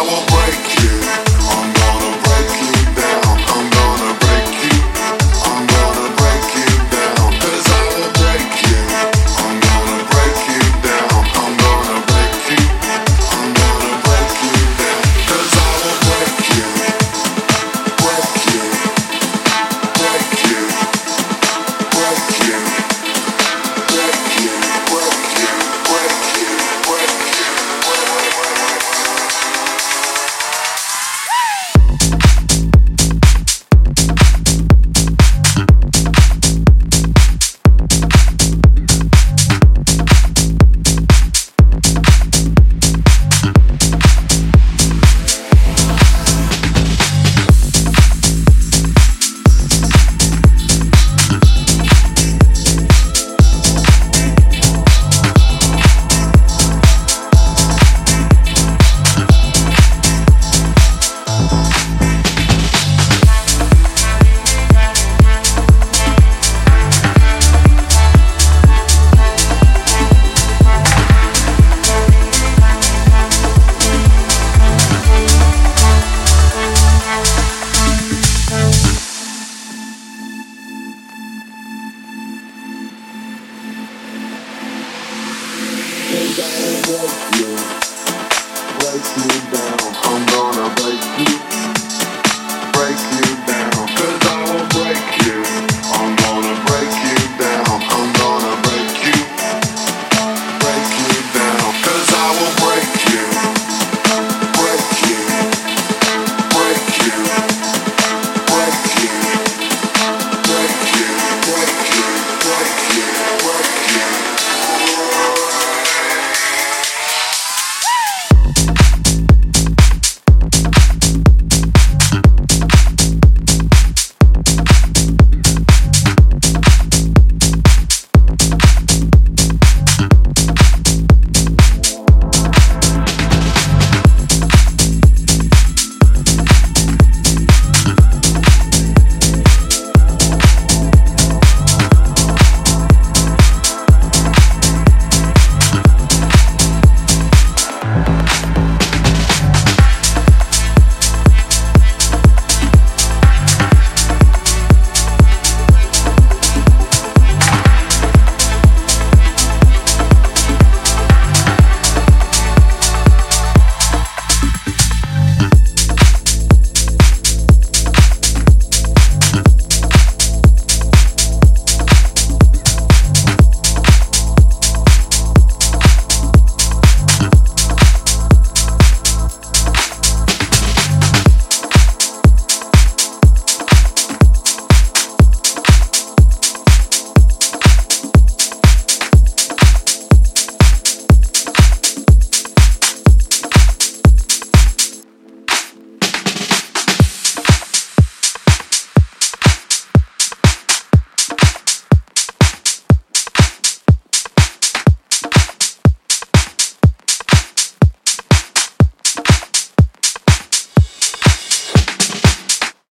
I won't. Good.